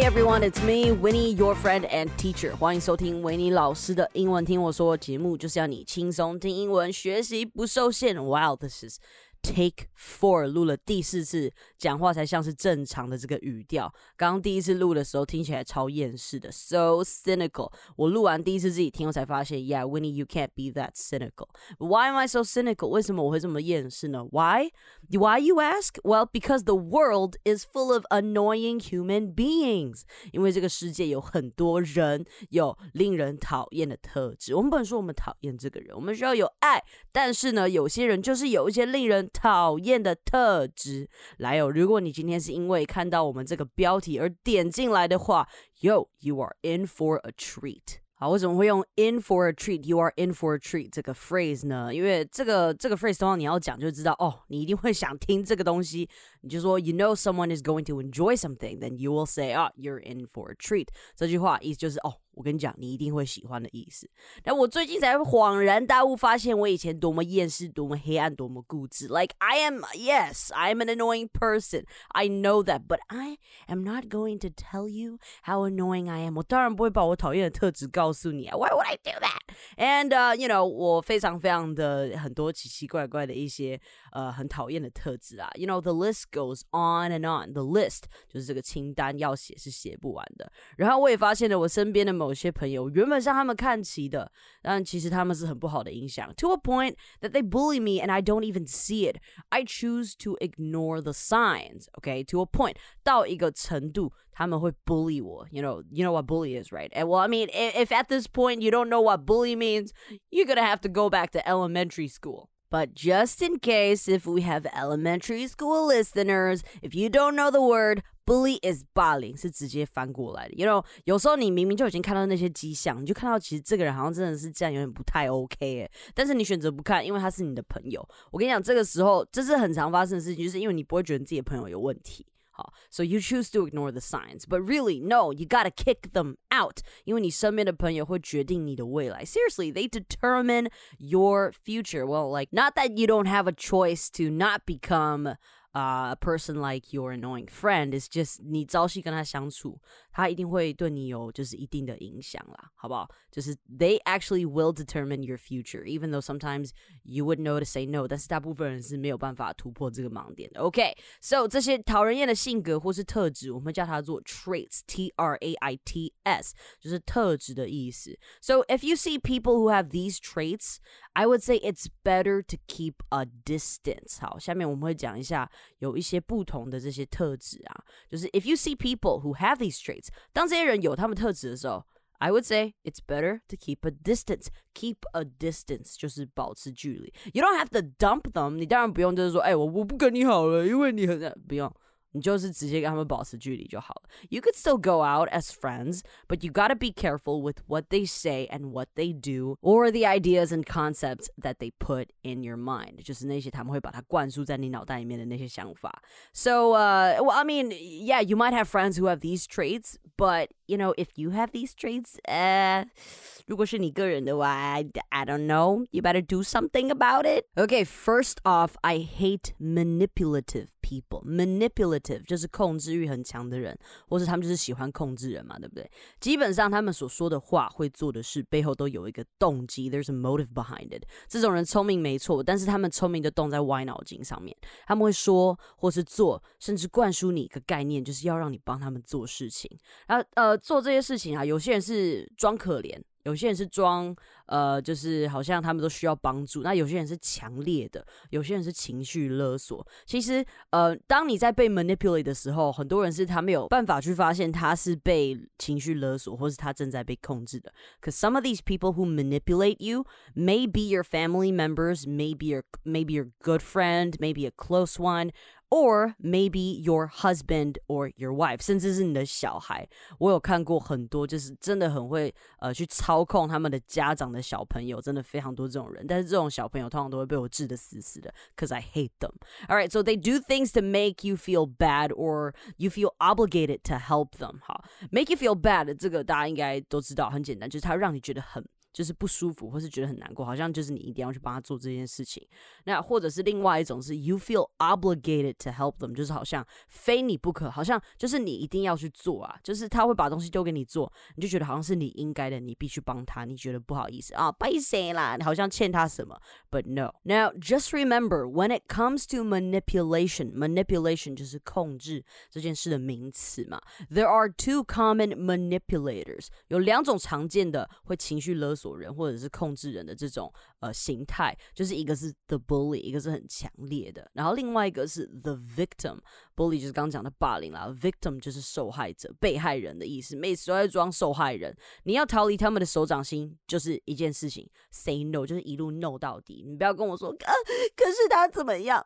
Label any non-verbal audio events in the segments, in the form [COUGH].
Hey everyone, it's me, Winnie, your friend and teacher. 欢迎收听维尼老师的英文听我说节目，就是要你轻松听英文，学习不受限。Wow, this is Take four 录了第四次， 讲话才像是正常的这个语调。刚刚第一次录的时候听起来超厌世的，so cynical。我录完第一次自己听，我才发现，Yeah, Winnie, you can't be that cynical. Why am I so cynical? 为什么我会这么厌世呢？Why? Why you ask? Well, because the world is full of annoying human beings. 因为这个世界有很多人有令人讨厌的特质。我们不能说我们讨厌这个人，我们需要有爱。但是呢，有些人就是有一些令人讨厌的特质。来哦，如果你今天是因为看到我们这个标题而点进来的话，Yo，you are in for a treat。好，为什么会用 in for a treat？You are in for a treat 这个 phrase 呢？因为这个这个 phrase 通常你要讲就知道哦，你一定会想听这个东西。你就说 You know someone is going to enjoy something，then you will say 啊，You're in for a treat。这句话意思就是哦。 我跟你讲，你一定会喜欢的意思。但我最近才恍然大悟，发现我以前多么厌世、多么黑暗、多么固执。Like I am, yes, I'm an annoying person. I know that, but I am not going to tell you how annoying I am. 我当然不会把我讨厌的特质告诉你啊。Why would I do that? And uh, you know，我非常非常的很多奇奇怪怪的一些呃很讨厌的特质啊。You know, the list goes on and on. The list 就是这个清单要写是写不完的。然后我也发现了我身边的。某些朋友原本向他们看齐的，但其实他们是很不好的影响。To a point that they bully me and I don't even see it. I choose to ignore the signs. Okay, to a point 到一个程度， 他们会 bully 我。You know, you know what bully is, right? And well, I mean, if at this point you don't know what bully means, you're gonna have to go back to elementary school. But just in case, if we have elementary school listeners, if you don't know the word, bully is bullying 是直接翻过来的。You know，有时候你明明就已经看到那些迹象，你就看到其实这个人好像真的是这样，有点不太 OK 哎。但是你选择不看，因为他是你的朋友。我跟你讲，这个时候这是很常发生的事情，就是因为你不会觉得自己的朋友有问题。 so you choose to ignore the signs, but really, no, you gotta kick them out. 因为你身边的朋友会决定你的未来. Seriously, they determine your future. Well, like not that you don't have a choice to not become uh, a person like your annoying friend is just 你朝夕跟他相处，他一定会对你有就是一定的影响啦，好不好？就是 they actually will determine your future, even though sometimes you would know to say no，但是大部分人是没有办法突破这个盲点的。OK，so、okay, 这些讨人厌的性格或是特质，我们叫它做 traits，T R A I T S，就是特质的意思。So if you see people who have these traits, I would say it's better to keep a distance。好，下面我们会讲一下 有一些不同的这些特质啊，就是 if you see people who have these traits，当这些人有他们特质的时候。I would say it's better to keep a distance. Keep a distance 就是保持距离。You don't have to dump them. 你当然不用就是说，哎，我我不跟你好了，因为你很不用。 你就是直接跟他们保持距离就好了。You could still go out as friends, but you gotta be careful with what they say and what they do, or the ideas and concepts that they put in your mind. 就是那些他们会把它灌输在你脑袋里面的那些想法。So, uh, well, I mean, yeah, you might have friends who have these traits, but you know, if you have these traits, uh, 如果是你个人的话, I, I don't know. You better do something about it. Okay, first off, I hate manipulative people. Manipulative 就是控制欲很强的人，或是他们就是喜欢控制人嘛，对不对？基本上他们所说的话、会做的事背后都有一个动机，There's a motive behind it。这种人聪明没错，但是他们聪明的动在歪脑筋上面。他们会说或是做，甚至灌输你一个概念，就是要让你帮他们做事情。然后呃， 做这些事情啊，有些人是装可怜。有些人是装，呃，就是好像他们都需要帮助。那有些人是强烈的，有些人是情绪勒索。其实，呃，当你在被 manipulate 的时候，很多人是他没有办法去发现他是被情绪勒索，或是他正在被控制的。Cause some of these people who manipulate you may be your family members, maybe your maybe your good friend, maybe a close one. or maybe your husband or your wife，甚至是你的小孩。我有看过很多，就是真的很会呃去操控他们的家长的小朋友，真的非常多这种人。但是这种小朋友通常都会被我治得死死的，cause I hate them. All right, so they do things to make you feel bad or you feel obligated to help them. 好，make you feel bad 这个大家应该都知道，很简单，就是它让你觉得很 就是不舒服，或是觉得很难过，好像就是你一定要去帮他做这件事情。那或者是另外一种是 you feel obligated to help them，就是好像非你不可，好像就是你一定要去做啊，就是他会把东西丢给你做，你就觉得好像是你应该的，你必须帮他，你觉得不好意思啊，不好意思啦，你好像欠他什么。But no. Now just remember when it comes to manipulation, manipulation 就是控制这件事的名词嘛。There are two common manipulators，有两种常见的会情绪勒索锁人或者是控制人的这种呃形态，就是一个是 the bully，一个是很强烈的，然后另外一个是 the victim。bully 就是刚刚讲的霸凌啦，victim 就是受害者、被害人的意思，每次都在装受害人。你要逃离他们的手掌心，就是一件事情，say no，就是一路 no 到底。你不要跟我说，可可是他怎么样？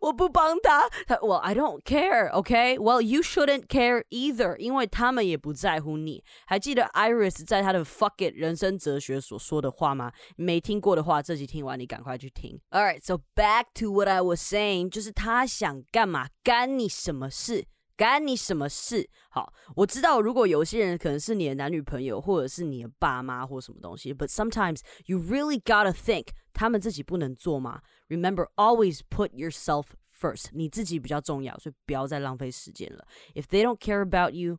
我不帮他，他 Well I don't care, OK? Well you shouldn't care either，因为他们也不在乎你。还记得 Iris 在他的 Fuck It 人生哲学所说的话吗？没听过的话，这集听完你赶快去听。Alright, so back to what I was saying，就是他想干嘛，干你什么事？干你什么事？好，我知道，如果有些人可能是你的男女朋友，或者是你的爸妈或什么东西，but sometimes you really gotta think，他们自己不能做吗？Remember, always put yourself first，你自己比较重要，所以不要再浪费时间了。If they don't care about you,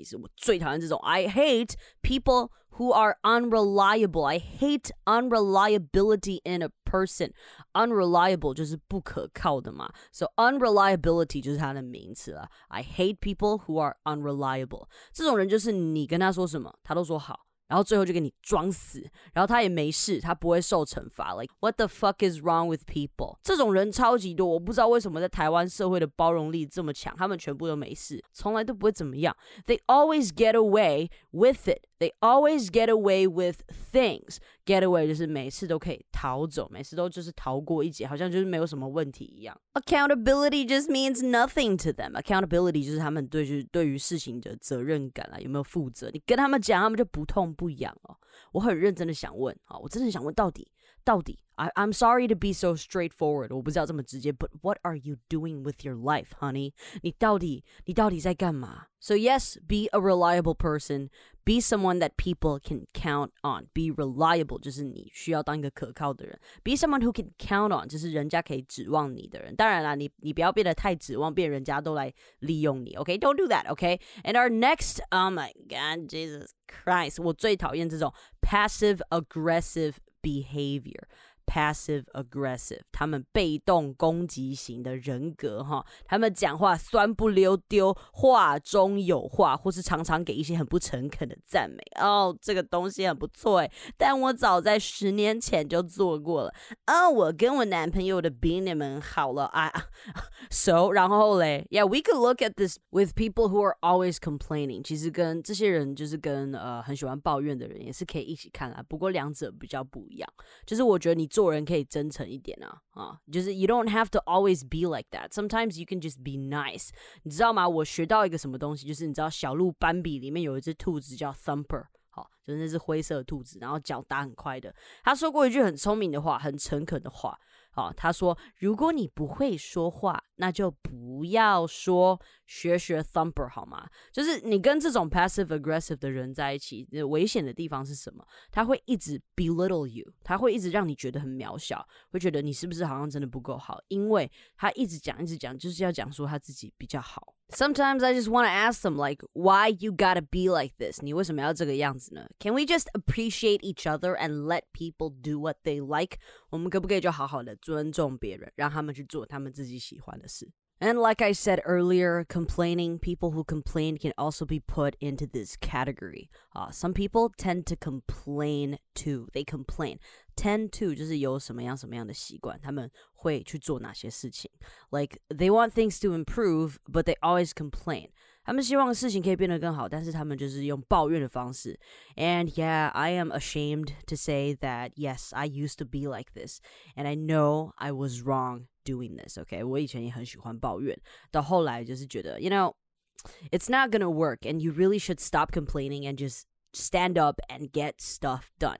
其实我最讨厌这种，I hate people who are unreliable. I hate unreliability in a person. Unreliable 就是不可靠的嘛，so unreliability 就是它的名词了。I hate people who are unreliable. 这种人就是你跟他说什么，他都说好。 然后最后就给你装死，然后他也没事，他不会受惩罚。Like what the fuck is wrong with people？这种人超级多，我不知道为什么在台湾社会的包容力这么强，他们全部都没事，从来都不会怎么样。They always get away with it. They always get away with things. Get away 就是每次都可以逃走，每次都就是逃过一劫，好像就是没有什么问题一样。Accountability just means nothing to them. Accountability 就是他们对就是对于事情的责任感啊，有没有负责？你跟他们讲，他们就不痛不痒哦。我很认真的想问啊，我真的想问到底。到底，I I'm sorry to be so straightforward，我不知道这么直接，but what are you doing with your life, honey？你到底你到底在干嘛？So yes, be a reliable person, be someone that people can count on. Be reliable 就是你需要当一个可靠的人。Be someone who can count on 就是人家可以指望你的人。当然啦，你你不要变得太指望，变人家都来利用你。Okay, don't do that. Okay. And our next, oh my God, Jesus Christ，我最讨厌这种 passive aggressive behavior passive aggressive，他们被动攻击型的人格哈，他们讲话酸不溜丢，话中有话，或是常常给一些很不诚恳的赞美。哦，这个东西很不错诶，但我早在十年前就做过了。啊，我跟我男朋友的比你们好了啊，[LAUGHS] so 然后嘞，Yeah，we could look at this with people who are always complaining，其实跟这些人就是跟呃很喜欢抱怨的人也是可以一起看啊，不过两者比较不一样，就是我觉得你做。人可以真诚一点啊啊，就是 you don't have to always be like that. Sometimes you can just be nice. 你知道吗？我学到一个什么东西，就是你知道小鹿斑比里面有一只兔子叫 Thumper，好，就是那只灰色的兔子，然后脚打很快的。他说过一句很聪明的话，很诚恳的话。好，他说，如果你不会说话，那就不要说，学学 Thumper 好吗？就是你跟这种 passive aggressive 的人在一起，危险的地方是什么？他会一直 belittle you，他会一直让你觉得很渺小，会觉得你是不是好像真的不够好？因为他一直讲，一直讲，就是要讲说他自己比较好。Sometimes I just want to ask them, like, why you gotta be like this? 你为什么要这个样子呢 Can we just appreciate each other and let people do what they like? 我们可不可以就好好的尊重别人，让他们去做他们自己喜欢的 事？and like I said earlier, complaining, people who complain can also be put into this category. Uh, some people tend to complain too. They complain. Tend to 就是有什么样什么样的习惯，他们会去做哪些事情。Like they want things to improve, but they always complain. 他们希望事情可以变得更好，但是他们就是用抱怨的方式。And yeah, I am ashamed to say that yes, I used to be like this, and I know I was wrong doing this. OK，我以前也很喜欢抱怨，到后来就是觉得，you know, it's not gonna work, and you really should stop complaining and just stand up and get stuff done.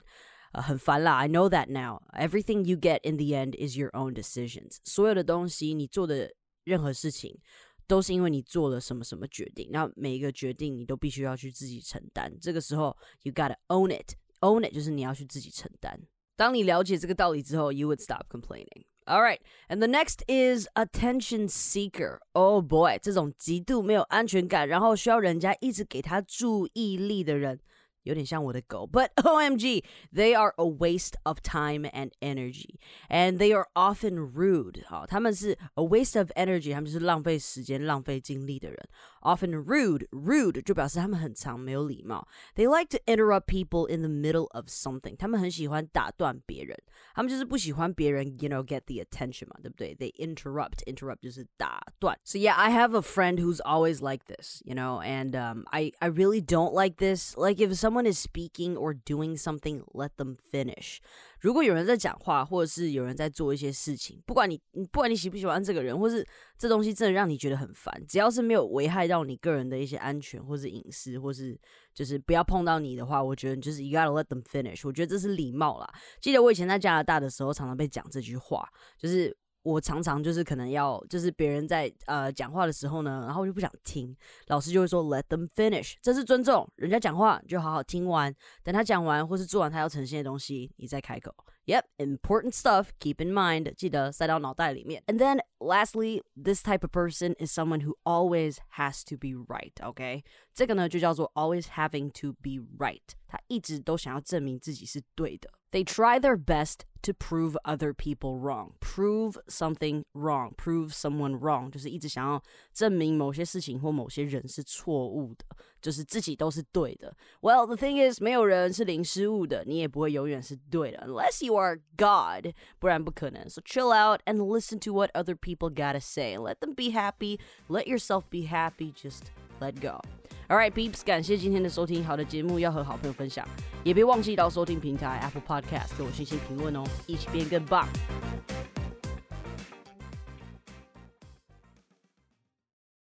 呃，很烦啦。I know that now. Everything you get in the end is your own decisions. 所有的东西，你做的任何事情，都是因为你做了什么什么决定，那每一个决定你都必须要去自己承担。这个时候，you gotta own it。own it 就是你要去自己承担。当你了解这个道理之后，you would stop complaining。 All right, and the next is attention seeker. Oh boy，这种极度没有安全感，然后需要人家一直给他注意力的人。 有点像我的狗，but [LAUGHS] OMG, they are a waste of time and energy, and they are often rude. 好，他们是 a waste of energy，他们就是浪费时间、浪费精力的人。Often rude, rude 就表示他们很常没有礼貌。They like to interrupt people in the middle of something，他们很喜欢打断别人，他们就是不喜欢别人，you know, get the attention 嘛，对不对？They interrupt, interrupt 就是打断。So yeah, I have a friend who's always like this, you know, and um, I I really don't like this. Like if some someone is speaking or doing something, let them finish. 如果有人在讲话，或者是有人在做一些事情，不管你你，不管你喜不喜欢这个人，或是这东西真的让你觉得很烦，只要是没有危害到你个人的一些安全或是隐私，或是就是不要碰到你的话，我觉得就是 you gotta let them finish。我觉得这是礼貌啦。记得我以前在加拿大的时候，常常被讲这句话，就是。我常常就是可能要，就是别人在呃讲话的时候呢，然后我就不想听，老师就会说 Let them finish，这是尊重，人家讲话就好好听完，等他讲完或是做完他要呈现的东西，你再开口。Yep, important stuff. Keep in mind，记得塞到脑袋里面。And then lastly, this type of person is someone who always has to be right. OK，这个呢就叫做 always having to be right，他一直都想要证明自己是对的。They try their best to prove other people wrong, prove something wrong, prove someone wrong，就是一直想要证明某些事情或某些人是错误的，就是自己都是对的。Well, the thing is，没有人是零失误的，你也不会永远是对的，unless you are God，不然不可能。So chill out and listen to what other people gotta say. Let them be happy. Let yourself be happy. Just let go. All right，beeps 感谢今天的收听。好的节目要和好朋友分享，也别忘记到收听平台 Apple Podcast 给我信息评论哦，一起变更棒。